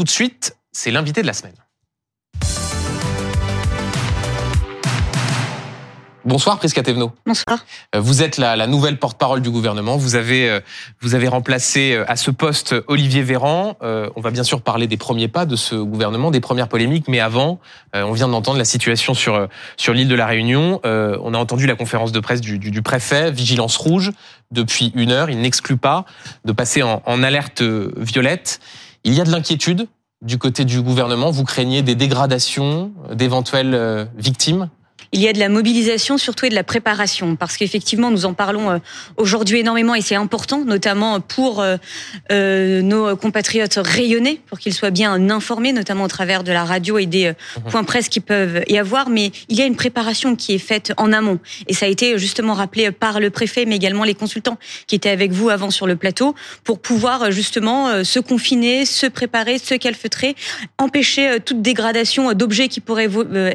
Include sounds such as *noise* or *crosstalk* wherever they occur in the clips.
Tout de suite, c'est l'invité de la semaine. Bonsoir Prisca Thévenot. Bonsoir. Euh, vous êtes la, la nouvelle porte-parole du gouvernement. Vous avez, euh, vous avez remplacé euh, à ce poste Olivier Véran. On va bien sûr parler des premiers pas de ce gouvernement, des premières polémiques, mais avant, on vient d'entendre la situation sur, sur l'île de la Réunion. On a entendu la conférence de presse du, du, du préfet, vigilance rouge, depuis une heure. Il n'exclut pas de passer en, en alerte violette. Il y a de l'inquiétude du côté du gouvernement. Vous craignez des dégradations, d'éventuelles victimes? Il y a de la mobilisation surtout et de la préparation. Parce qu'effectivement nous en parlons euh, aujourd'hui énormément et c'est important notamment pour euh, euh, nos compatriotes rayonnés pour qu'ils soient bien informés notamment au travers de la radio et des mhm. points presse qui peuvent y avoir. Mais il y a une préparation qui est faite en amont. Et ça a été justement rappelé par le préfet mais également les consultants qui étaient avec vous avant sur le plateau pour pouvoir justement se confiner, se préparer, se calfeutrer, empêcher toute dégradation d'objets qui pourraient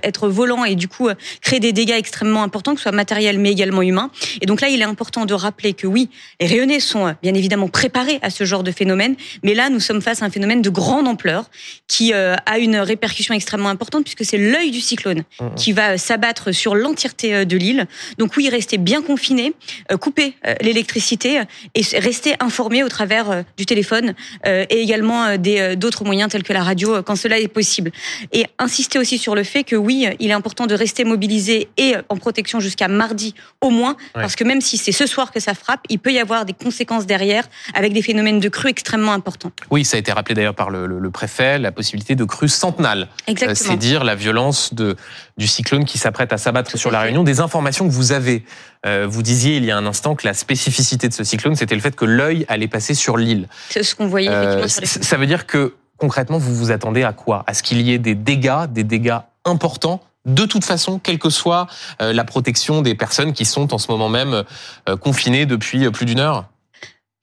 être volants et du coup créer des dégâts extrêmement importants, que ce soit matériels mais également humains. Et donc là, il est important de rappeler que oui, les Réunionnais sont euh, bien évidemment préparés à ce genre de phénomène, mais là, nous sommes face à un phénomène de grande ampleur qui euh, a une répercussion extrêmement importante puisque c'est l'œil du cyclone mmh, mmh. qui va s'abattre sur l'entièreté euh, de l'île. Donc oui, rester bien confiné, couper l'électricité et rester informé au travers du téléphone et également des d'autres moyens tels que la radio quand cela est possible. Et insister aussi sur le fait que oui, il est important de rester mobilisé et en protection jusqu'à mardi au moins, parce que même si c'est ce soir que ça frappe, il peut y avoir des conséquences derrière avec des phénomènes de crues extrêmement importants. Oui, ça a été rappelé d'ailleurs par le, le, préfet, la possibilité de crues centenales. Exactement. Euh, c'est dire la violence de, du cyclone qui s'apprête à s'abattre sur la Réunion. Des informations que vous avez. Euh, vous disiez il y a un instant que la spécificité de ce cyclone, c'était le fait que l'œil allait passer sur l'île. C'est ce qu'on voyait effectivement euh, sur les Ça veut dire que concrètement, vous vous attendez à quoi? À ce qu'il y ait des dégâts, des dégâts importants de toute façon, quelle que soit euh, la protection des personnes qui sont en ce moment même euh, confinées depuis euh, plus d'une heure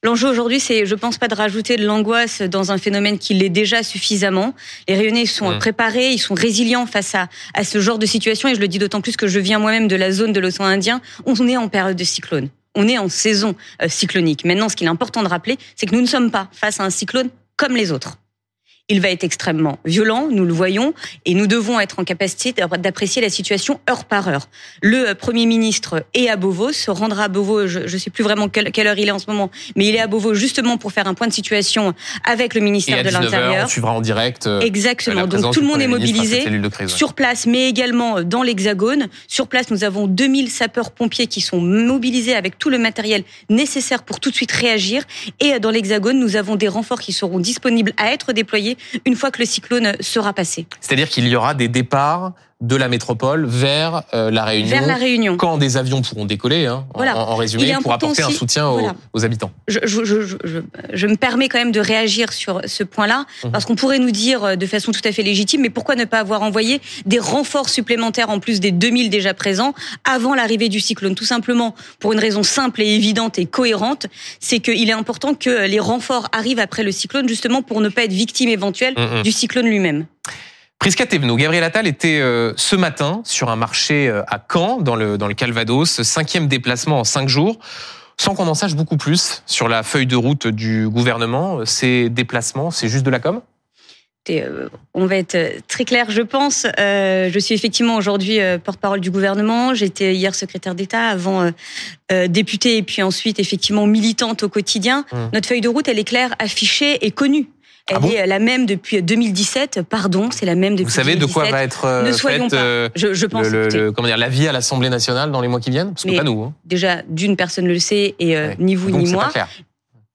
L'enjeu aujourd'hui, c'est, je pense pas de rajouter de l'angoisse dans un phénomène qui l'est déjà suffisamment. Les Réunionnais sont mmh. préparés, ils sont résilients face à, à ce genre de situation, et je le dis d'autant plus que je viens moi-même de la zone de l'océan Indien. On est en période de cyclone. On est en saison cyclonique. Maintenant, ce qu'il est important de rappeler, c'est que nous ne sommes pas face à un cyclone comme les autres il va être extrêmement violent, nous le voyons, et nous devons être en capacité d'apprécier la situation heure par heure. Le euh, Premier ministre est à Beauvau, se rendra à Beauvau, je ne sais plus vraiment quelle, heure il est en ce moment, mais il est à Beauvau justement pour faire un point de situation avec le ministère de l'Intérieur. On suivra en direct. Euh, Exactement, donc tout le monde est mobilisé sur place, mais également dans l'Hexagone. Sur place, nous avons 2000 sapeurs-pompiers qui sont mobilisés avec tout le matériel nécessaire pour tout de suite réagir. Et dans l'Hexagone, nous avons des renforts qui seront disponibles à être déployés une fois que le cyclone sera passé. C'est-à-dire qu'il y aura des départs de la métropole vers euh, la Réunion. Vers la Réunion. Quand des avions pourront décoller, hein, en, résumé, pour apporter un soutien aux, habitants. Je, je, me permets quand même de réagir sur ce point-là, mhm. parce qu'on pourrait nous dire euh, de façon tout à fait légitime, mais pourquoi ne pas avoir envoyé des renforts supplémentaires en plus des 2000 déjà présents avant l'arrivée du cyclone? Tout simplement pour une raison simple et évidente et cohérente, c'est qu'il est important que les renforts arrivent après le cyclone, justement pour ne pas être victime éventuelle mhm. du cyclone lui-même. Prisca Thévenot, Gabriel Attal était euh, ce matin sur un marché euh, à Caen, dans le, dans le Calvados, cinquième déplacement en cinq jours. Sans qu'on en sache beaucoup plus sur la feuille de route du gouvernement, ces déplacements, c'est juste de la com? Euh, on va être très clair, je pense. je suis effectivement aujourd'hui porte-parole du gouvernement. J'étais hier secrétaire d'État, avant députée et puis ensuite effectivement militante au quotidien. Mmh. Notre feuille de route, elle est claire, affichée et connue. Elle ah est la même depuis 2017. Pardon, c'est la même depuis. Vous savez de quoi va être euh, ne soyons pas. Euh, je, je pense. Le, comment dire, la vie à l'Assemblée nationale dans les mois qui viennent, parce que pas nous. Hein. Déjà, d'une personne ne le sait et euh, ni vous ni moi.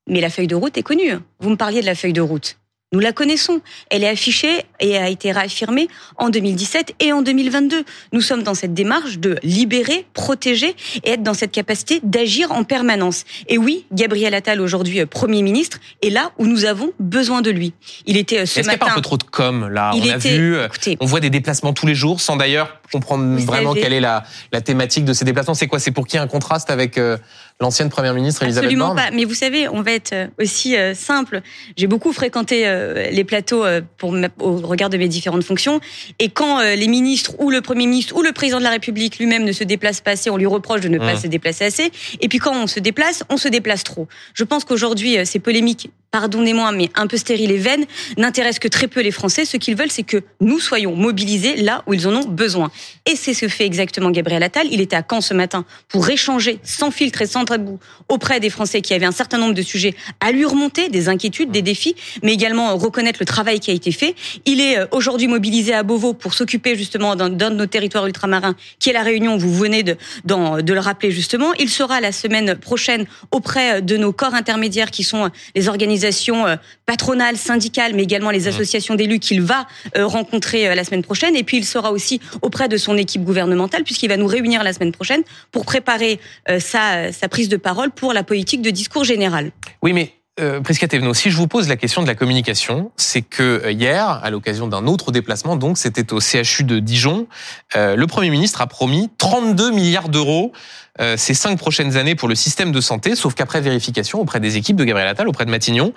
Mais la feuille de route est connue. Vous me parliez de la feuille de route. Nous la connaissons. Elle est affichée et a été réaffirmée en 2017 et en 2022. Nous sommes dans cette démarche de libérer, protéger et être dans cette capacité d'agir en permanence. Et oui, Gabriel Attal, aujourd'hui euh, Premier ministre, est là où nous avons besoin de lui. Il était euh, ce matin... Est-ce qu'il n'y a pas un peu trop de com, là? On a vu, euh, on voit des déplacements tous les jours, sans d'ailleurs comprendre vraiment quelle est la, la thématique de ces déplacements. C'est quoi? C'est pour ait un contraste avec l'ancienne première ministre Elisabeth Absolument pas. Mais vous savez, on va être euh, aussi euh, simple. J'ai beaucoup fréquenté euh, les plateaux pour au regard de mes différentes fonctions. Et quand les ministres ou le premier ministre ou le président de la République lui-même ne se déplace pas assez, on lui reproche de ne pas mmh. se déplacer assez. Et puis quand on se déplace, on se déplace trop. Je pense qu'aujourd'hui, ces polémiques pardonnez-moi, mais un peu stériles et vaines, n'intéressent que très peu les Français. Ce qu'ils veulent, c'est que nous soyons mobilisés là où ils en ont besoin. Et c'est ce que fait exactement Gabriel Attal. Il était à Caen ce matin pour échanger sans filtre et sans tabou auprès des Français qui avaient un certain nombre de sujets à lui remonter, des inquiétudes, des défis, mais également reconnaître le travail qui a été fait. Il est euh, aujourd'hui mobilisé à Beauvau pour s'occuper justement d'un de nos territoires ultramarins, qui est la Réunion. Vous venez de, de le rappeler justement. Il sera la semaine prochaine auprès de nos corps intermédiaires qui sont les organisations euh, patronales, syndicales, mais également les mmh. associations d'élus qu'il va euh, rencontrer la semaine prochaine. Et puis il sera aussi auprès de son équipe gouvernementale puisqu'il va nous réunir la semaine prochaine pour préparer sa, sa prise de parole pour la politique de discours général. Oui, mais euh, Prisca Thévenot, si je vous pose la question de la communication, c'est que euh, hier, à l'occasion d'un autre déplacement, donc c'était au CHU de Dijon, euh, le Premier ministre a promis 32 milliards d'euros euh, ces cinq prochaines années pour le système de santé, sauf qu'après vérification auprès des équipes de Gabriel Attal, auprès de Matignon,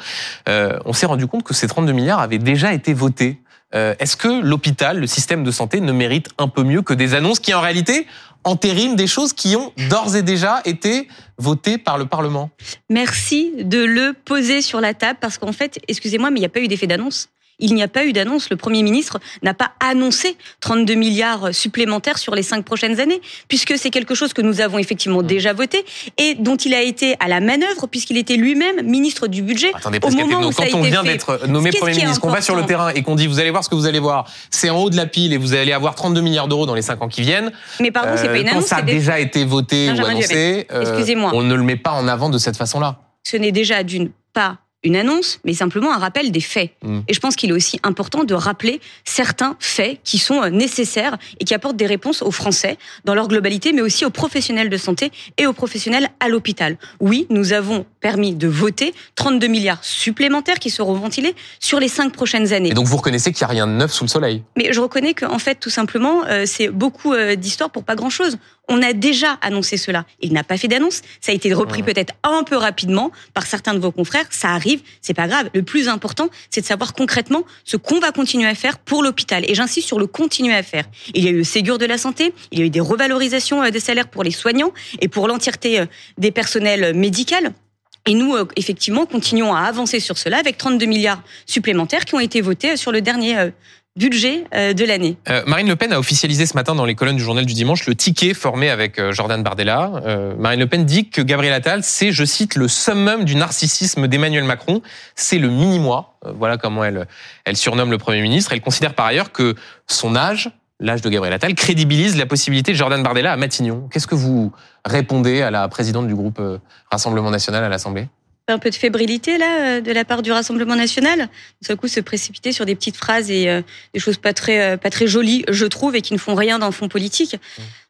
euh, on s'est rendu compte que ces 32 milliards avaient déjà été votés. Est-ce que l'hôpital, le système de santé ne mérite un peu mieux que des annonces qui en réalité entérine des choses qui ont d'ores et déjà été votées par le Parlement? Merci de le poser sur la table parce qu'en fait, excusez-moi, mais il n'y a pas eu d'effet d'annonce il n'y a pas eu d'annonce. Le Premier ministre n'a pas annoncé 32 milliards supplémentaires sur les cinq prochaines années, puisque c'est quelque chose que nous avons effectivement déjà voté et dont il a été à la manœuvre, puisqu'il était lui-même ministre du budget. Attendez, au moment où quand on vient d'être nommé Premier ministre, qu'on va sur le terrain et qu'on dit vous allez voir ce que vous allez voir, c'est en haut de la pile et vous allez avoir 32 milliards d'euros dans les cinq ans qui viennent. Mais pardon, c'est pas une annonce. Quand ça a déjà été voté ou annoncé, euh, on ne le met pas en avant de cette façon-là. Ce n'est déjà d'une pas une annonce, mais simplement un rappel des faits. Mm. Et je pense qu'il est aussi important de rappeler certains faits qui sont euh, nécessaires et qui apportent des réponses aux Français dans leur globalité, mais aussi aux professionnels de santé et aux professionnels à l'hôpital. Oui, nous avons permis de voter 32 milliards supplémentaires qui seront ventilés sur les cinq prochaines années. Et donc vous reconnaissez qu'il n'y a rien de neuf sous le soleil? Mais je reconnais qu'en fait, tout simplement, euh, c'est beaucoup euh, d'histoires pour pas grand-chose. On a déjà annoncé cela. Il n'a pas fait d'annonce. Ça a été repris peut-être un peu rapidement par certains de vos confrères. Ça arrive, c'est pas grave. Le plus important, c'est de savoir concrètement ce qu'on va continuer à faire pour l'hôpital. Et j'insiste sur le continuer à faire. Il y a eu le Ségur de la santé, il y a eu des revalorisations euh, des salaires pour les soignants et pour l'entièreté euh, des personnels médicaux. Et nous, euh, effectivement, continuons à avancer sur cela avec 32 milliards supplémentaires qui ont été votés sur le dernier budget euh, de l'année. Euh, Marine Le Pen a officialisé ce matin dans les colonnes du journal du dimanche le ticket formé avec euh, Jordan Bardella. Marine Le Pen dit que Gabriel Attal, c'est, je cite, le summum du narcissisme d'Emmanuel Macron. C'est le mini-moi. voilà comment elle, elle surnomme le Premier ministre. Elle considère par ailleurs que son âge, l'âge de Gabriel Attal, crédibilise la possibilité de Jordan Bardella à Matignon. Qu'est-ce que vous répondez à la présidente du groupe Rassemblement National à l'Assemblée? Un peu de fébrilité là euh, de la part du Rassemblement national. D'un coup, se précipiter sur des petites phrases et euh, des choses pas très euh, pas très jolies, je trouve, et qui ne font rien dans le fond politique.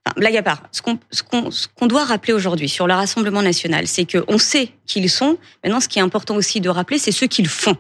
Enfin, blague à part. Ce qu'on qu'on qu'on doit rappeler aujourd'hui sur le Rassemblement national, c'est que on sait qui ils sont. Maintenant, ce qui est important aussi de rappeler, c'est ce qu'ils font.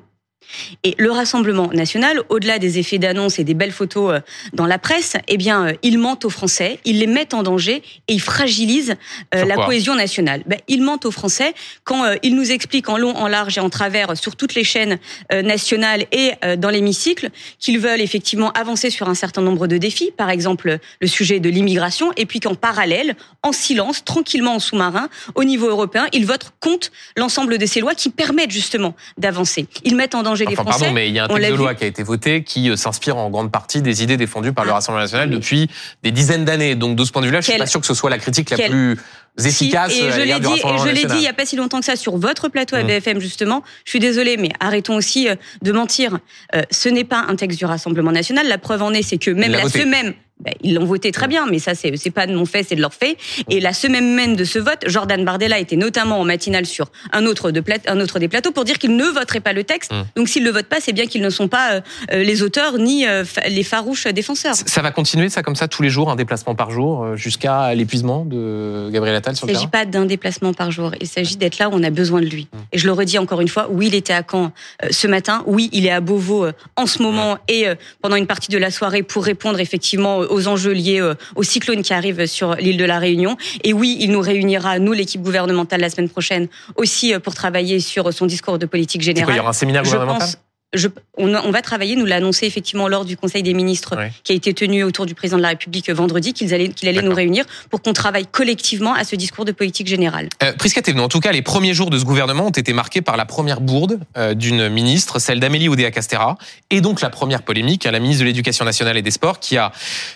Et le Rassemblement national, au-delà des effets d'annonce et des belles photos euh, dans la presse, eh bien, euh, ils mentent aux Français, ils les mettent en danger et ils fragilisent euh, la cohésion nationale. Ben, ils mentent aux Français quand ils nous expliquent en long, en large et en travers sur toutes les chaînes nationales et dans l'hémicycle qu'ils veulent effectivement avancer sur un certain nombre de défis, par exemple le sujet de l'immigration, et puis qu'en parallèle, en silence, tranquillement en sous-marin, au niveau européen, ils votent contre l'ensemble de ces lois qui permettent justement d'avancer. Ils mettent en danger Pardon, mais il y a un texte de loi qui a été voté qui euh, s'inspire en grande partie des idées défendues par le ah. Rassemblement national depuis des dizaines d'années. Donc de ce point de vue-là, je suis pas sûr que ce soit la critique la plus efficace. et je l'ai dit, et je l'ai dit il y a pas si longtemps que ça sur votre plateau à. BFM justement. Je suis désolée, mais arrêtons aussi euh, de mentir. Euh, ce n'est pas un texte du Rassemblement national. La preuve en est, c'est que même la semaine ben, ils l'ont voté très bien, mais ça c'est pas de mon fait, c'est de leur fait. Et la semaine même de ce vote, Jordan Bardella était notamment en matinale sur un autre de un autre des plateaux pour dire qu'il ne voterait pas le texte. Mmh. Donc s'ils le votent pas, c'est bien qu'ils ne sont pas euh, euh, les auteurs ni euh, les farouches défenseurs. Ça va continuer ça comme ça tous les jours, un déplacement par jour jusqu'à l'épuisement de Gabriel Attal sur le Il ne s'agit pas d'un déplacement par jour. Il s'agit d'être là où on a besoin de lui. Mmh. Et je le redis encore une fois, oui, il était à Caen euh, ce matin. Oui, il est à Beauvau en ce moment et pendant une partie de la soirée pour répondre effectivement aux enjeux liés au cyclone qui arrive sur l'île de la Réunion. Et oui, il nous réunira, nous, l'équipe gouvernementale, la semaine prochaine aussi pour travailler sur son discours de politique générale. il y aura un séminaire gouvernemental? Je, on, on, va travailler, nous l'a annoncé effectivement lors du Conseil des ministres qui a été tenu autour du président de la République vendredi, qu'il allait, qu'il allait nous réunir pour qu'on travaille collectivement à ce discours de politique générale. Euh, Prisca en tout cas, les premiers jours de ce gouvernement ont été marqués par la première bourde euh, d'une ministre, celle d'Amélie Oudéa-Castera, et donc la première polémique, à la ministre de l'Éducation nationale et des Sports, qui a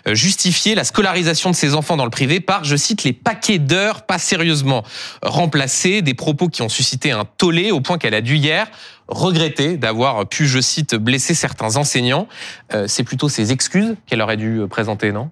euh, justifié la scolarisation de ses enfants dans le privé par, je cite, les paquets d'heures pas sérieusement remplacés, des propos qui ont suscité un tollé au point qu'elle a dû hier regretter d'avoir pu, je cite, blesser certains enseignants. Euh, c'est plutôt ses excuses qu'elle aurait dû euh, présenter, non?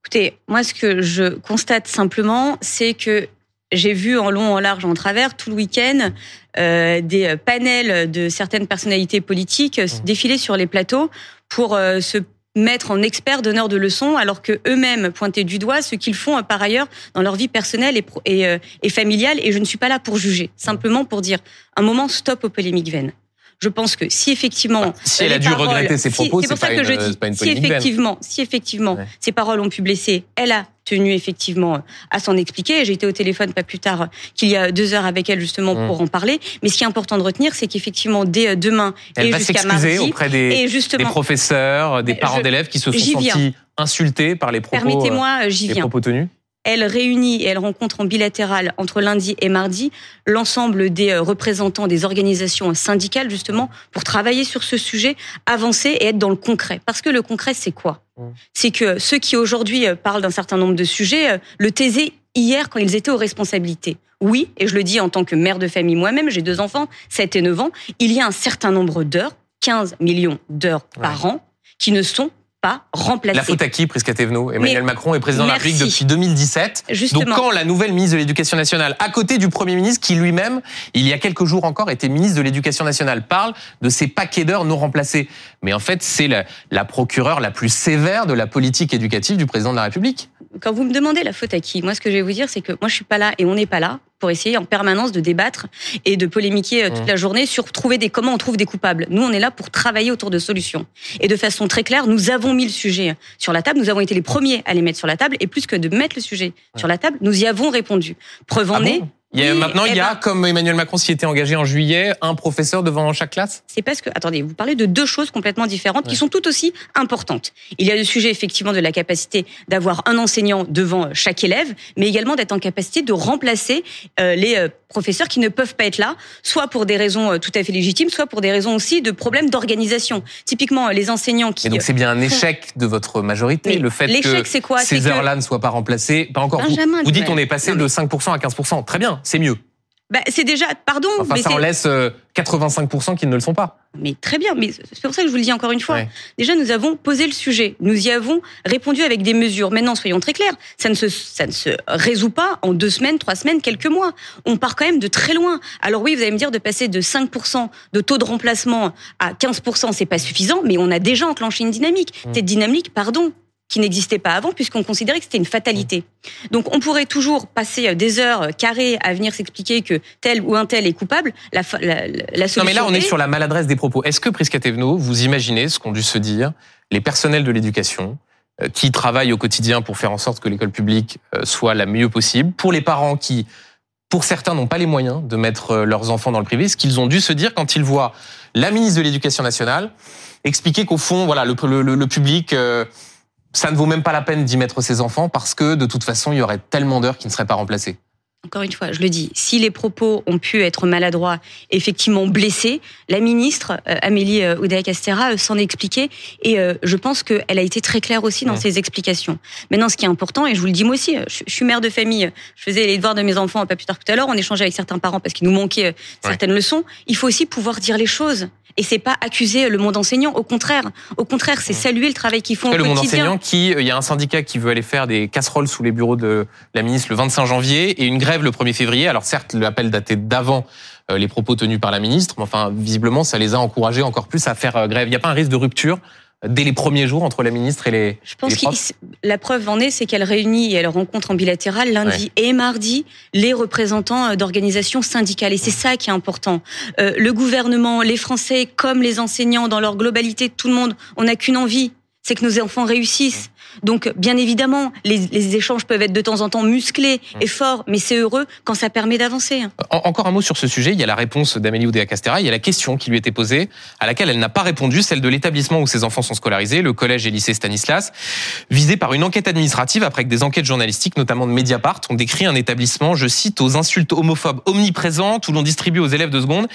Écoutez, moi, ce que je constate simplement, c'est que j'ai vu en long, en large, en travers tout le week-end euh, des panels de certaines personnalités politiques mmh. défiler sur les plateaux pour se mettre en expert donneur de leçons, alors que eux-mêmes pointaient du doigt ce qu'ils font euh, par ailleurs dans leur vie personnelle et, et, euh, et, familiale. Et je ne suis pas là pour juger, simplement pour dire un moment stop aux polémiques vaines. Je pense que si effectivement, bah, si elle a dû regretter ses propos, c'est pour ça que je dis, si effectivement, si effectivement, ces paroles ont pu blesser, elle a tenu effectivement à s'en expliquer. J'ai été au téléphone pas plus tard qu'il y a deux heures avec elle justement mmh. pour en parler. Mais ce qui est important de retenir, c'est qu'effectivement dès euh, demain elle et jusqu'à mardi, auprès des, des professeurs, des parents d'élèves qui se sont sentis insultés par les propos, Permettez-moi, j'y viens. propos tenus. Elle réunit et elle rencontre en bilatéral entre lundi et mardi l'ensemble des euh, représentants des organisations syndicales justement pour travailler sur ce sujet, avancer et être dans le concret. Parce que le concret, c'est quoi? Mmh. C'est que ceux qui aujourd'hui euh, parlent d'un certain nombre de sujets euh, le taisaient hier quand ils étaient aux responsabilités. Oui, et je le dis en tant que mère de famille moi-même, j'ai deux enfants, 7 et 9 ans, il y a un certain nombre d'heures, 15 millions d'heures par an, qui ne sont la faute à qui, Prisca Emmanuel Macron est président de la République depuis 2017. Donc quand la nouvelle ministre de l'Éducation nationale, à côté du Premier ministre, qui lui-même, il y a quelques jours encore, était ministre de l'Éducation nationale, parle de ces paquets d'heures non remplacés. Mais en fait, c'est la, la procureure la plus sévère de la politique éducative du président de la République. Quand vous me demandez la faute à qui, moi ce que je vais vous dire, c'est que moi je suis pas là et on n'est pas là pour essayer en permanence de débattre et de polémiquer euh, toute mmh. la journée sur trouver des comment on trouve des coupables. Nous, on est là pour travailler autour de solutions. Et de façon très claire, nous avons mis le sujet sur la table. Nous avons été les premiers à les mettre sur la table. Et plus que de mettre le sujet sur la table, nous y avons répondu. Preuve en ah est, maintenant, il y a, eh ben, comme Emmanuel Macron s'y était engagé en juillet, un professeur devant chaque classe? C'est parce que, attendez, vous parlez de deux choses complètement différentes qui sont tout aussi importantes. Il y a le sujet effectivement de la capacité d'avoir un enseignant devant chaque élève, mais également d'être en capacité de remplacer euh, les euh, professeurs qui ne peuvent pas être là, soit pour des raisons euh, tout à fait légitimes, soit pour des raisons aussi de problèmes d'organisation. Typiquement, les enseignants qui... Et donc c'est bien un échec de votre majorité, le fait que quoi? Ces heures-là ne soient pas remplacées. Pas encore. vous, vous dites on est passé de 5% à 15%. Très bien, c'est mieux. Bah, c'est déjà, pardon. Enfin, mais ça en laisse 85% euh, qui ne le sont pas. Mais très bien, mais c'est pour ça que je vous le dis encore une fois. Déjà, nous avons posé le sujet, nous y avons répondu avec des mesures. Maintenant, soyons très clairs, ça ne se, ça ne se résout pas en deux semaines, trois semaines, quelques mois. On part quand même de très loin. Alors oui, vous allez me dire de passer de 5% de taux de remplacement à 15%, c'est pas suffisant, mais on a déjà enclenché une dynamique. Mmh. Cette dynamique, pardon, qui n'existait pas avant, puisqu'on considérait que c'était une fatalité. Donc on pourrait toujours passer euh, des heures euh, carrées à venir s'expliquer que tel ou un tel est coupable. La, la, la solution non mais là on est... sur la maladresse des propos. Est-ce que Prisca vous imaginez ce qu'ont dû se dire les personnels de l'éducation euh, qui travaillent au quotidien pour faire en sorte que l'école publique soit la mieux possible, pour les parents qui, pour certains, n'ont pas les moyens de mettre leurs enfants dans le privé, ce qu'ils ont dû se dire quand ils voient la ministre de l'Éducation nationale expliquer qu'au fond, voilà, le, le, le public ça ne vaut même pas la peine d'y mettre ses enfants parce que de toute façon, il y aurait tellement d'heures qui ne seraient pas remplacées. Encore une fois, je le dis, si les propos ont pu être maladroits, effectivement blessés, la ministre euh, Amélie euh, Oudéa-Castera euh, s'en est expliquée et je pense qu'elle a été très claire aussi dans ses explications. Maintenant, ce qui est important, et je vous le dis moi aussi, je, suis mère de famille, je faisais les devoirs de mes enfants pas plus tard que tout à l'heure, on échangeait avec certains parents parce qu'il nous manquait certaines leçons. Il faut aussi pouvoir dire les choses. Et c'est pas accuser le monde enseignant. Au contraire, au contraire, c'est saluer le travail qu'ils font au le quotidien. Monde enseignant, qui, il y a un syndicat qui veut aller faire des casseroles sous les bureaux de la ministre le 25 janvier et une grève le 1er février. Alors certes, l'appel datait d'avant euh, les propos tenus par la ministre, mais enfin visiblement, ça les a encouragés encore plus à faire euh, grève. Il n'y a pas un risque de rupture dès les premiers jours entre la ministre et les Je pense que la preuve en est, c'est qu'elle réunit et elle rencontre en bilatéral lundi et mardi les représentants euh, d'organisations syndicales. Et c'est ça qui est important. Euh, le gouvernement, les Français, comme les enseignants, dans leur globalité, tout le monde, on n'a qu'une envie, c'est que nos enfants réussissent. Donc, bien évidemment, les, les, échanges peuvent être de temps en temps musclés et forts, mais c'est heureux quand ça permet d'avancer. En, encore un mot sur ce sujet. Il y a la réponse d'Amélie Oudéa-Castera. Il y a la question qui lui était posée, à laquelle elle n'a pas répondu, celle de l'établissement où ses enfants sont scolarisés, le collège et lycée Stanislas, visé par une enquête administrative après que des enquêtes journalistiques, notamment de Mediapart, ont décrit un établissement, je cite, aux insultes homophobes omniprésentes, où l'on distribue aux élèves de seconde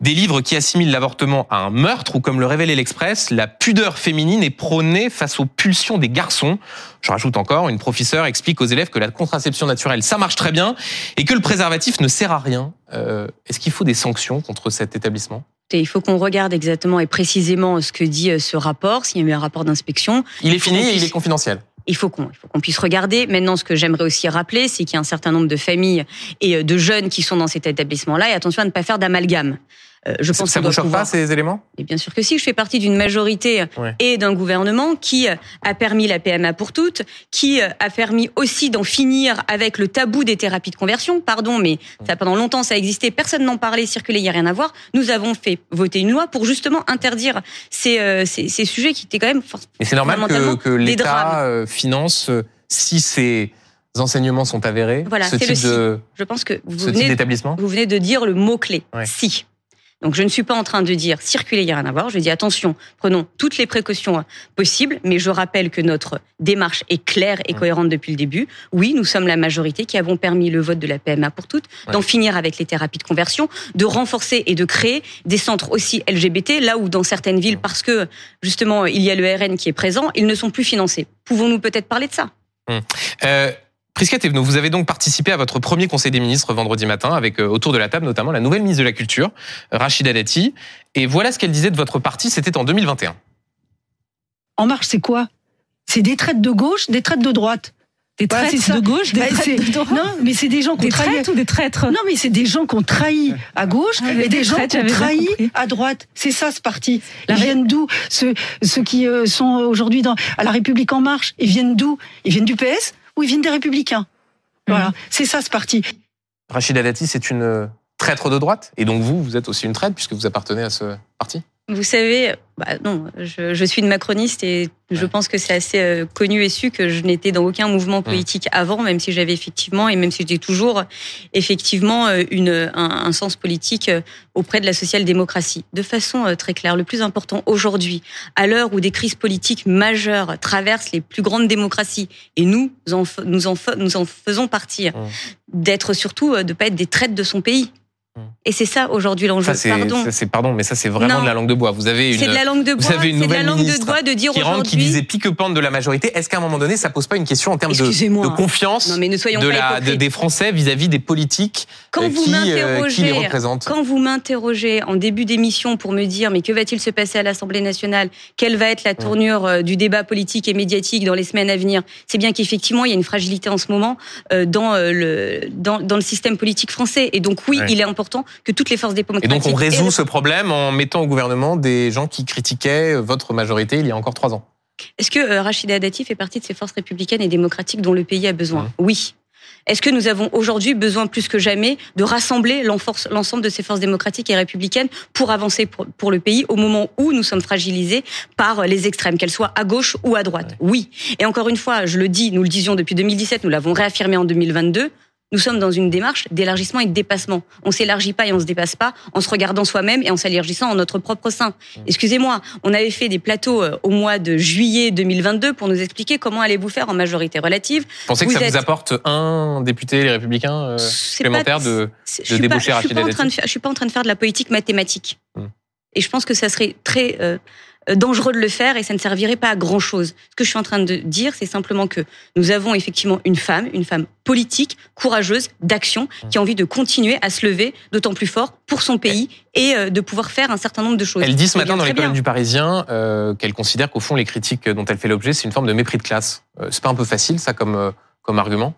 des livres qui assimilent l'avortement à un meurtre, ou comme le révélait l'Express, la pudeur féminine est prônée face aux pulsions des garçons je rajoute encore, une professeure explique aux élèves que la contraception naturelle, ça marche très bien et que le préservatif ne sert à rien. Euh, Est-ce qu'il faut des sanctions contre cet établissement? Il faut qu'on regarde exactement et précisément ce que dit euh, ce rapport, s'il y a eu un rapport d'inspection. Il est fini et il est confidentiel il faut qu'on puisse regarder. Maintenant, ce que j'aimerais aussi rappeler, c'est qu'il y a un certain nombre de familles et euh, de jeunes qui sont dans cet établissement-là. Et attention à ne pas faire d'amalgame. Euh, je pense ça ne vous choque pas ces éléments? Et bien sûr que si. Je fais partie d'une majorité ouais. et d'un gouvernement qui a permis la PMA pour toutes, qui a permis aussi d'en finir avec le tabou des thérapies de conversion. Pardon, mais ça pendant longtemps ça a existé. Personne n'en parlait, circulait, il y a rien à voir. Nous avons fait voter une loi pour justement interdire ces, euh, ces, ces sujets qui étaient quand même. Mais c'est normal que, que l'État euh, finance si c'est enseignements sont avérés. Voilà, ce type le si. de Je pense que vous ce venez, type d'établissement? vous venez de dire le mot clé. Ouais. Si. Donc je ne suis pas en train de dire circuler, il n'y a rien à voir. Je dis attention, prenons toutes les précautions possibles, mais je rappelle que notre démarche est claire et cohérente depuis le début. Oui, nous sommes la majorité qui avons permis le vote de la PMA pour toutes, d'en finir avec les thérapies de conversion, de renforcer et de créer des centres aussi LGBT, là où dans certaines villes, parce que justement il y a le RN qui est présent, ils ne sont plus financés. Pouvons-nous peut-être parler de ça? Hum. Euh, Vous avez donc participé à votre premier Conseil des ministres vendredi matin avec euh, autour de la table notamment la nouvelle ministre de la Culture, Rachida Dati. Et voilà ce qu'elle disait de votre parti, c'était en 2021. En marche, c'est quoi? C'est des traites de gauche, des traites de droite. Des Voilà, traites de gauche, des Bah, traites de *laughs* droite. Non, mais c'est des gens qui Des ont trahi. traites ou des traîtres? Non, mais c'est des gens qui ont trahi à gauche Ah, et des des gens traites, qui ont j'avais bien trahi compris. à droite. C'est ça ce parti. La Ils viennent d'où? Ceux, ceux qui euh, sont aujourd'hui dans à la République en marche, ils viennent d'où? Ils viennent du PS ou ils viennent des Républicains Voilà, c'est ça ce parti. Rachida Dati, c'est une euh, traître de droite. Et donc vous, vous êtes aussi une traître puisque vous appartenez à ce parti? Vous savez, bah non, je, je suis une macroniste et je Ouais. pense que c'est assez euh, connu et su que je n'étais dans aucun mouvement politique avant, même si j'avais effectivement et même si j'ai toujours effectivement euh, une, un, un sens politique euh, auprès de la social-démocratie. De façon euh, très claire, le plus important aujourd'hui, à l'heure où des crises politiques majeures traversent les plus grandes démocraties, et nous en, nous en, nous en faisons partie, d'être surtout, de pas être des traites de son pays. Et c'est ça aujourd'hui l'enjeu. Pardon. c'est pardon, mais ça, c'est vraiment Non. de la langue de bois. Vous avez une, C'est de la langue de vous bois. avez une C'est de la nouvelle langue de bois de dire qui rentre, qui disait pique-pente de la majorité. Est-ce qu'à un moment donné, ça pose pas une question en termes de, confiance Non mais ne soyons de pas la, de- des Français vis-à-vis des politiques Quand euh, vous qui, euh, qui les représentent quand vous m'interrogez en début d'émission pour me dire mais que va-t-il se passer à l'Assemblée nationale? Quelle va être la tournure euh, du débat politique et médiatique dans les semaines à venir? C'est bien qu'effectivement il y a une fragilité en ce moment dans le dans, dans le système politique français et donc oui Ouais. il est important que toutes les forces Et démocratiques donc on résout ce problème en mettant au gouvernement des gens qui critiquaient votre majorité il y a encore trois ans. Est-ce que euh, Rachida Dati fait partie de ces forces républicaines et démocratiques dont le pays a besoin Mhm. Oui. Est-ce que nous avons aujourd'hui besoin plus que jamais de rassembler l'ensemble de ces forces démocratiques et républicaines pour avancer pour, pour le pays au moment où nous sommes fragilisés par les extrêmes, qu'elles soient à gauche ou à droite Oui. Et encore une fois, je le dis, nous le disions depuis 2017, nous l'avons réaffirmé en 2022. Nous sommes dans une démarche d'élargissement et de dépassement. On s'élargit pas et on se dépasse pas en se regardant soi-même et en s'élargissant en notre propre sein. Excusez-moi, on avait fait des plateaux euh, au mois de juillet 2022 pour nous expliquer comment allez-vous faire en majorité relative. Vous pensez que ça êtes- vous apporte un député, les Républicains, euh, supplémentaire pas- de de suis pas, Rachida je suis pas en train de faire de la politique mathématique. Hmm. Et je pense que ça serait très euh, dangereux de le faire et ça ne servirait pas à grand chose. Ce que je suis en train de dire, c'est simplement que nous avons effectivement une femme, une femme politique, courageuse, d'action, Hmm. qui a envie de continuer à se lever d'autant plus fort pour son pays et euh, de pouvoir faire un certain nombre de choses. Elle dit ce matin dans les colonnes du Parisien euh, qu'elle considère qu'au fond les critiques dont elle fait l'objet c'est une forme de mépris de classe. Euh, c'est pas un peu facile ça comme euh, comme argument?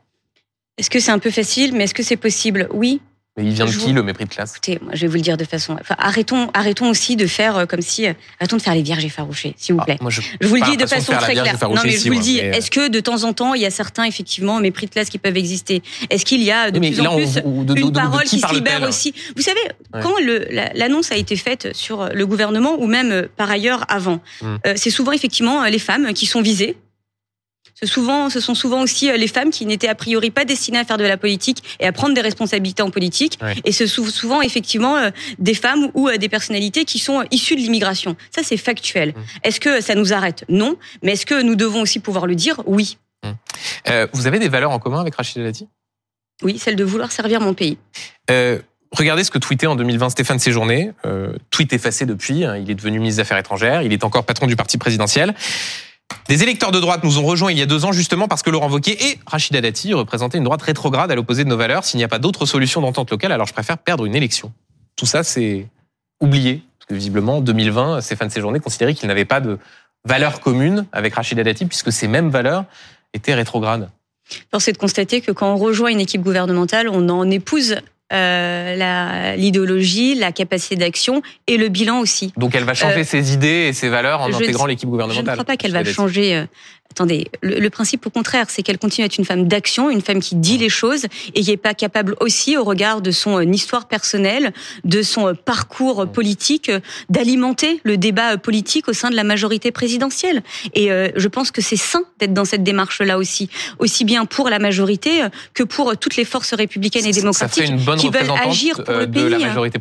Est-ce que c'est un peu facile, mais est-ce que c'est possible? Oui. Mais il vient de Je qui vous- le mépris de classe? Écoutez, moi, je vais vous le dire de façon. Enfin, arrêtons, arrêtons aussi de faire euh, comme si. euh, Arrêtons de faire les vierges effarouchées, s'il vous Ah, plaît. moi, je, Je vous le dis de façon très claire. Non, mais je vous le dis. euh, Est-ce que de temps en temps, il y a certains effectivement mépris de classe qui peuvent exister? Est-ce qu'il y a de Oui, plus là, en plus on- de- de- une parole qui qui se libère aussi? Vous savez, quand la- l'annonce a été faite sur le gouvernement ou même par ailleurs avant, euh, c'est souvent effectivement les femmes qui sont visées. Ce, souvent, ce sont souvent aussi euh, les femmes qui n'étaient a priori pas destinées à faire de la politique et à prendre des responsabilités en politique. Ouais. Et ce sont souvent effectivement euh, des femmes ou euh, des personnalités qui sont issues de l'immigration. Ça, c'est factuel. Mm. Est-ce que ça nous arrête? Non. Mais est-ce que nous devons aussi pouvoir le dire? Oui. Euh, vous avez des valeurs en commun avec Rachida Dati? Oui, celle de vouloir servir mon pays. Euh, Regardez ce que tweetait en 2020 Stéphane Séjourné. Euh, tweet effacé depuis. hein, il est devenu ministre des Affaires étrangères. Il est encore patron du parti présidentiel. Des électeurs de droite nous ont rejoints il y a deux ans justement parce que Laurent Wauquiez et Rachida Dati représentaient une droite rétrograde à l'opposé de nos valeurs. S'il n'y a pas d'autre solution d'entente locale, alors je préfère perdre une élection. Tout ça, c'est oublié. Parce que visiblement, en 2020, Stéphane Séjourné considérait qu'il n'avait pas de valeurs communes avec Rachida Dati puisque ces mêmes valeurs étaient rétrogrades. Force est de constater que quand on rejoint une équipe gouvernementale, on en épouse euh, l'idéologie, la, capacité d'action et le bilan aussi. Donc elle va changer Euh, ses idées et ses valeurs en intégrant l'équipe Je ne gouvernementale. crois pas qu'elle va changer. Attendez, le, le principe au contraire, c'est qu'elle continue à être une femme d'action, une femme qui dit les choses et qui est pas capable aussi, au regard de son euh, histoire personnelle, de son euh, parcours euh, politique, d'alimenter le débat politique au sein de la majorité présidentielle. Et euh, je pense que c'est sain d'être dans cette démarche-là aussi, aussi bien pour la majorité que pour toutes les forces républicaines et démocratiques. ferait une bonne qui veulent agir pour le de la pays, hein. majorité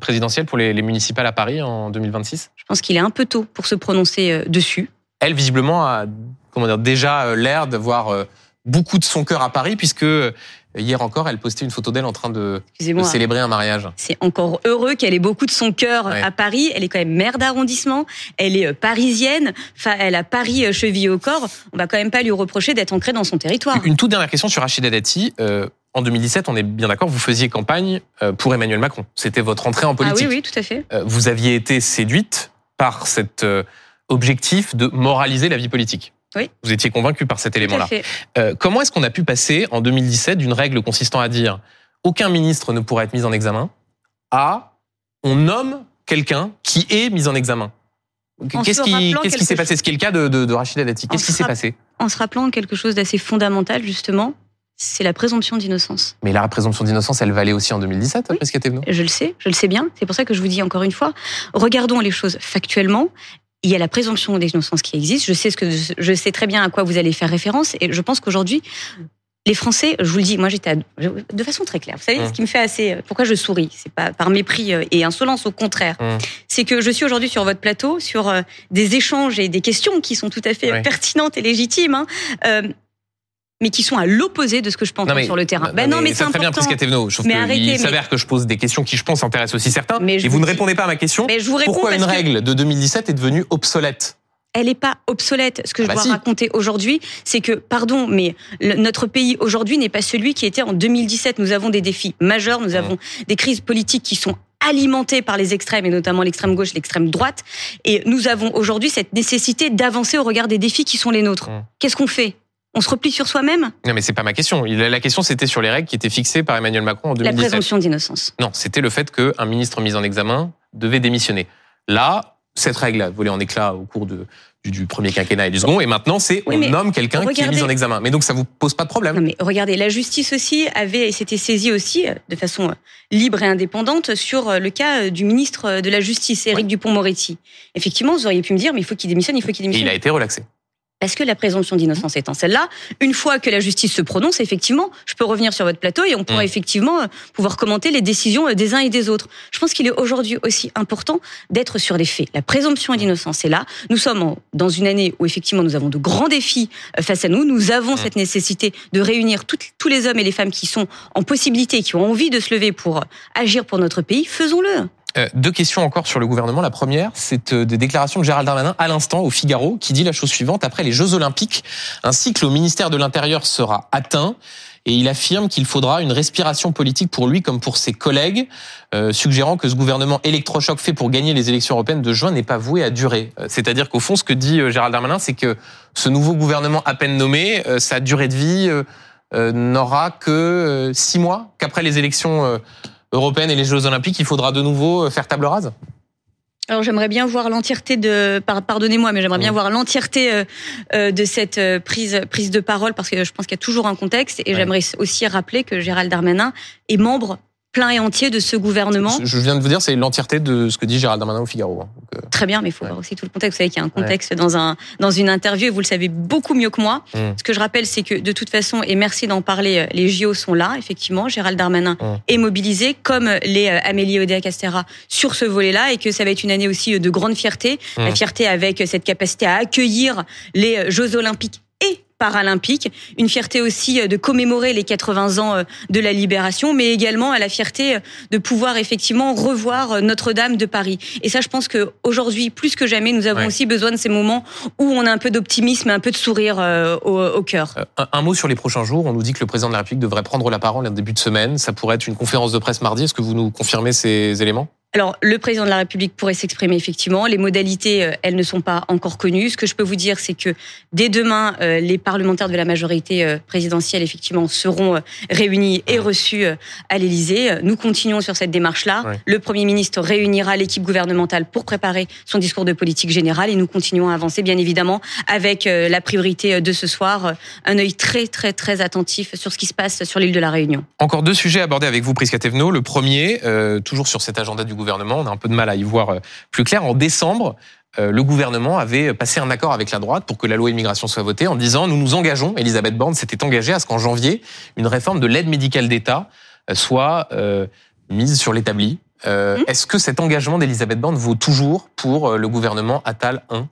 présidentielle, pour les, les municipales à Paris en 2026. Je pense qu'il est un peu tôt pour se prononcer dessus. Elle, visiblement, a comment dire, déjà euh, l'air d'avoir euh, beaucoup de son cœur à Paris, puisque euh, hier encore, elle postait une photo d'elle en train de, célébrer un mariage. C'est encore heureux qu'elle ait beaucoup de son cœur Ouais. à Paris. Elle est quand même maire d'arrondissement. Elle est parisienne. Enfin, elle a Paris chevillé au corps. On va quand même pas lui reprocher d'être ancrée dans son territoire. Une toute dernière question sur Rachida Dati. Euh, en 2017, on est bien d'accord, vous faisiez campagne pour Emmanuel Macron. C'était votre entrée en Ah politique. oui, oui, tout à fait. Vous aviez été séduite par cet objectif de moraliser la vie politique. Oui. Vous étiez convaincu par cet élément-là. Euh, comment est-ce qu'on a pu passer en 2017 d'une règle consistant à dire aucun ministre ne pourra être mis en examen à on nomme quelqu'un qui est mis en examen? En Qu'est-ce qui, s'est passé? Ce qui est le cas de, de, de Rachida Dati. Qu'est-ce qui se s'est passé? En se rappelant quelque chose d'assez fondamental, justement, c'est la présomption d'innocence. Mais la présomption d'innocence, elle valait aussi en 2017, Oui. Prisca Thévenot? Je le sais, je le sais bien. C'est pour ça que je vous dis encore une fois, regardons les choses factuellement. Il y a la présomption d'innocence qui existe. Je sais ce que je sais très bien à quoi vous allez faire référence, et je pense qu'aujourd'hui, les Français, je vous le dis, moi j'étais de façon très claire. Vous savez, ce qui me fait assez, pourquoi je souris, c'est pas par mépris euh, et insolence, au contraire. Hum. C'est que je suis aujourd'hui sur votre plateau sur euh, des échanges et des questions qui sont tout à fait euh, pertinentes et légitimes. hein, euh, mais qui sont à l'opposé de ce que je entendre sur le terrain. Ben non, mais, c'est très bien. Prisca Thévenot. Mais mais- s'avère que je pose des questions qui, je pense, intéressent aussi certains. Mais je et vous vous ne répondez pas à ma question. Mais je vous réponds Pourquoi parce une que- règle de 2017 est devenue obsolète? Elle n'est pas obsolète. Ce que Ah je bah dois si. raconter aujourd'hui, c'est que, pardon, mais le- notre pays aujourd'hui n'est pas celui qui était en 2017. Nous avons des défis majeurs, nous Mmh. avons des crises politiques qui sont alimentées par les extrêmes et notamment l'extrême gauche, l'extrême droite. Et nous avons aujourd'hui cette nécessité d'avancer au regard des défis qui sont les nôtres. Mmh. Qu'est-ce qu'on fait? On se replie sur soi-même Non, mais c'est pas ma question. La question, c'était sur les règles qui étaient fixées par Emmanuel Macron en La 2017. présomption d'innocence. Non, c'était le fait qu'un ministre mis en examen devait démissionner. Là, cette règle a volé en éclat au cours de, du, du premier quinquennat et du second, et maintenant, c'est Oui, on nomme quelqu'un qui est mis en examen. Mais donc, ça vous pose pas de problème Non mais regardez, la justice aussi avait s'était saisie aussi euh, de façon euh, libre et indépendante sur euh, le cas du ministre de la Justice, Éric Dupont-Moretti. Effectivement, vous auriez pu me dire, mais il faut qu'il démissionne, il faut qu'il Et il démissionne. a été relaxé. Parce que la présomption d'innocence étant celle-là, une fois que la justice se prononce, effectivement, je peux revenir sur votre plateau et on pourra Mm. effectivement euh, pouvoir commenter les décisions euh, des uns et des autres. Je pense qu'il est aujourd'hui aussi important d'être sur les faits. La présomption d'innocence est là. Nous sommes dans une année où effectivement nous avons de grands défis euh, face à nous. Nous avons Mm. cette nécessité de réunir toutes- tous les hommes et les femmes qui sont en possibilité, qui ont envie de se lever pour agir pour notre pays. Faisons-le. Euh, deux questions encore sur le gouvernement. La première, c'est euh, des déclarations de Gérald Darmanin à l'instant au Figaro, qui dit la chose suivante. Après les Jeux Olympiques, un cycle au ministère de l'Intérieur sera atteint. Et il affirme qu'il faudra une respiration politique pour lui comme pour ses collègues, euh, suggérant que ce gouvernement électrochoc fait pour gagner les élections européennes de juin n'est pas voué à durer. C'est-à-dire qu'au fond, ce que dit Gérald Darmanin, c'est que ce nouveau gouvernement à peine nommé, sa durée de vie n'aura que six mois, qu'après les élections européenne et les Jeux Olympiques, il faudra de nouveau faire table rase? Alors j'aimerais bien voir l'entièreté de, pardonnez-moi, mais j'aimerais bien voir l'entièreté de cette prise prise de parole parce que je pense qu'il y a toujours un contexte. Et j'aimerais aussi rappeler que Gérald Darmanin est membre plein et entier de ce gouvernement. Je viens de vous dire, c'est l'entièreté de ce que dit Gérald Darmanin au Figaro. Hein. Euh, Très bien, mais il faut voir aussi tout le contexte. Vous savez qu'il y a un contexte dans un dans une interview et vous le savez beaucoup mieux que moi. Mmh. Ce que je rappelle, c'est que de toute façon, et merci d'en parler, euh, les JO sont là, effectivement. Gérald Darmanin mmh. est mobilisé, comme les euh, Amélie Oudéa-Castera, sur ce volet-là, et que ça va être une année aussi de grande fierté. La mmh. fierté avec cette capacité à accueillir les Jeux Olympiques paralympique. Une fierté aussi euh, de commémorer les 80 ans euh, de la libération, mais également à la fierté euh, de pouvoir effectivement revoir Notre-Dame de Paris. Et ça, je pense que aujourd'hui, plus que jamais, nous avons aussi besoin de ces moments où on a un peu d'optimisme et un peu de sourire au, cœur. Un, mot sur les prochains jours. On nous dit que le président de la République devrait prendre la parole en début de semaine. Ça pourrait être une conférence de presse mardi. Est-ce que vous nous confirmez ces éléments? Alors, le président de la République pourrait s'exprimer effectivement. Les modalités, euh, elles ne sont pas encore connues. Ce que je peux vous dire, c'est que dès demain, euh, les parlementaires de la majorité euh, présidentielle, effectivement, seront réunis et reçus à l'Élysée. Nous continuons sur cette démarche-là. Le Premier ministre réunira l'équipe gouvernementale pour préparer son discours de politique générale et nous continuons à avancer, bien évidemment, avec la priorité de ce soir, un œil très, très, très attentif sur ce qui se passe sur l'île de la Réunion. Encore deux sujets abordés avec vous, Prisca Thévenot. Le premier, toujours sur cet agenda du gouvernement. On a un peu de mal à y voir euh, plus clair. En décembre, euh, le gouvernement avait passé un accord avec la droite pour que la loi immigration soit votée en disant nous nous engageons, Elisabeth Borne s'était engagée à ce qu'en janvier, une réforme de l'aide médicale d'État euh, soit mise sur l'établi. Mmh. Est-ce que cet engagement d'Elisabeth Borne vaut toujours pour le gouvernement Attal 1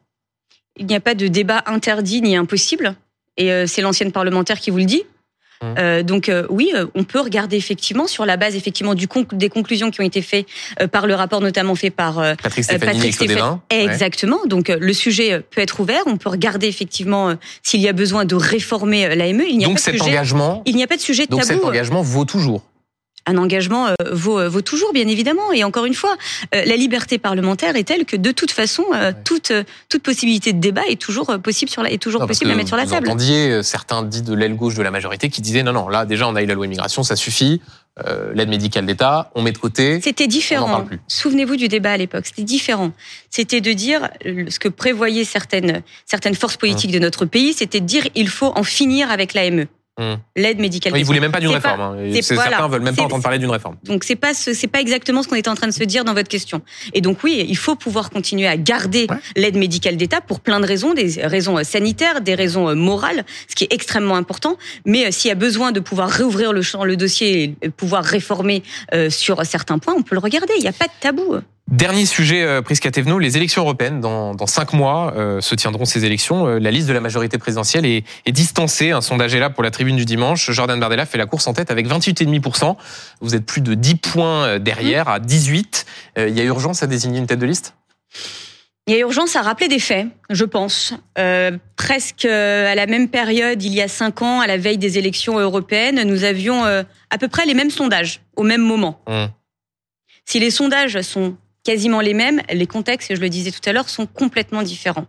Il n'y a pas de débat interdit ni impossible. Et c'est l'ancienne parlementaire qui vous le dit. Mmh. Euh, donc euh, oui, euh, on peut regarder effectivement sur la base effectivement du des conclusions qui ont été faites par le rapport notamment fait par Patrick Stéphanie, Exactement. Donc le sujet peut être ouvert. On peut regarder effectivement s'il y a besoin de réformer l'AME. Il n'y a donc pas cet engagement. Il n'y a pas de sujet tabou. Donc cet engagement vaut toujours un engagement euh, vaut, euh, vaut, toujours, bien évidemment. Et encore une fois, euh, la liberté parlementaire est telle que de toute façon, toute, toute possibilité de débat est toujours possible sur la, est toujours possible à mettre sur la table. Vous entendiez certains dits de l'aile gauche de la majorité qui disaient non, non, là déjà on a eu la loi immigration, ça suffit. L'aide médicale d'État, on met de côté. C'était différent. Souvenez-vous du débat à l'époque. C'était différent. C'était de dire ce que prévoyaient certaines certaines forces politiques de notre pays, c'était de dire il faut en finir avec l'AME. Hmm. L'aide médicale. Ils voulaient même pas d'une réforme. Hein. Certains veulent même pas entendre parler d'une réforme. Donc c'est pas c'est pas exactement ce qu'on était en train de se dire dans votre question. Et donc oui, il faut pouvoir continuer à garder l'aide médicale d'État pour plein de raisons, des raisons euh, sanitaires, des raisons euh, morales, ce qui est extrêmement important. Mais euh, s'il y a besoin de pouvoir réouvrir le champ, le dossier, et pouvoir réformer sur certains points, on peut le regarder. Il n'y a pas de tabou. Dernier sujet, euh, Prisca Thévenot, les élections européennes. Dans, dans cinq mois euh, se tiendront ces élections. Euh, la liste de la majorité présidentielle est, est, distancée. Un sondage est là pour la tribune du dimanche. Jordan Bardella fait la course en tête avec 28,5%. Vous êtes plus de 10 points derrière, à 18. Il y a urgence à désigner une tête de liste? Il y a urgence à rappeler des faits, je pense. Euh, presque à la même période, il y a cinq ans, à la veille des élections européennes, nous avions à peu près les mêmes sondages au même moment. Mmh. Si les sondages sont quasiment les mêmes, les contextes, et je le disais tout à l'heure, sont complètement différents.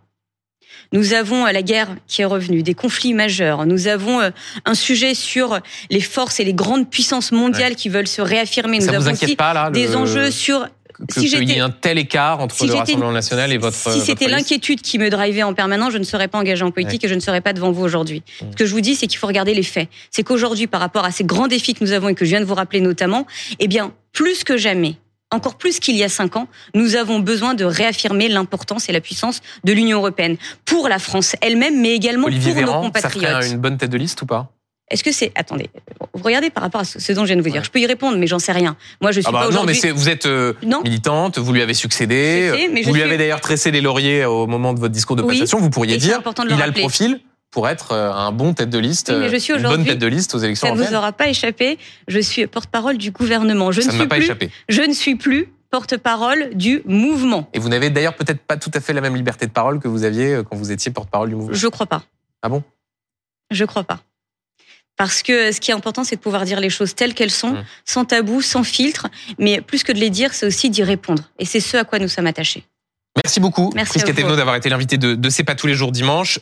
Nous avons euh, la guerre qui est revenue, des conflits majeurs. Nous avons euh, un sujet sur les forces et les grandes puissances mondiales qui veulent se réaffirmer. Nous Ça avons aussi pas, là, des enjeux sur que, si il y a un tel écart entre le Rassemblement national et votre. Si c'était l'inquiétude qui me drivait en permanence, je ne serais pas engagé en politique et je ne serais pas devant vous aujourd'hui. Mmh. Ce que je vous dis, c'est qu'il faut regarder les faits. C'est qu'aujourd'hui, par rapport à ces grands défis que nous avons et que je viens de vous rappeler notamment, eh bien, plus que jamais, encore plus qu'il y a cinq ans, nous avons besoin de réaffirmer l'importance et la puissance de l'Union européenne pour la France elle-même, mais également pour nos compatriotes. Ça ferait une bonne tête de liste ou pas? Est-ce que c'est attendez, vous regardez par rapport à ce dont je viens de vous dire. Je peux y répondre, mais j'en sais rien. Moi, je suis ah bah pas aujourd'hui. Non, mais vous êtes euh, militante, vous lui avez succédé, vous lui avez d'ailleurs tressé les lauriers au moment de votre discours de prestation. vous pourriez dire, il a le profil pour être euh, un bon tête de liste, mais je suis une bonne tête de liste aux élections Ça ne vous aura pas échappé. Je suis porte-parole du gouvernement. Je ça ne suis pas plus, échappé. Je ne suis plus porte-parole du mouvement. Et vous n'avez d'ailleurs peut-être pas tout à fait la même liberté de parole que vous aviez euh, quand vous étiez porte-parole du mouvement. Je crois pas. Ah bon? Je crois pas. Parce que ce qui est important, c'est de pouvoir dire les choses telles qu'elles sont, mmh. sans tabou, sans filtre. Mais plus que de les dire, c'est aussi d'y répondre. Et c'est ce à quoi nous sommes attachés. Merci beaucoup, Merci Prisca d'avoir été l'invité de, de C'est pas tous les jours dimanche.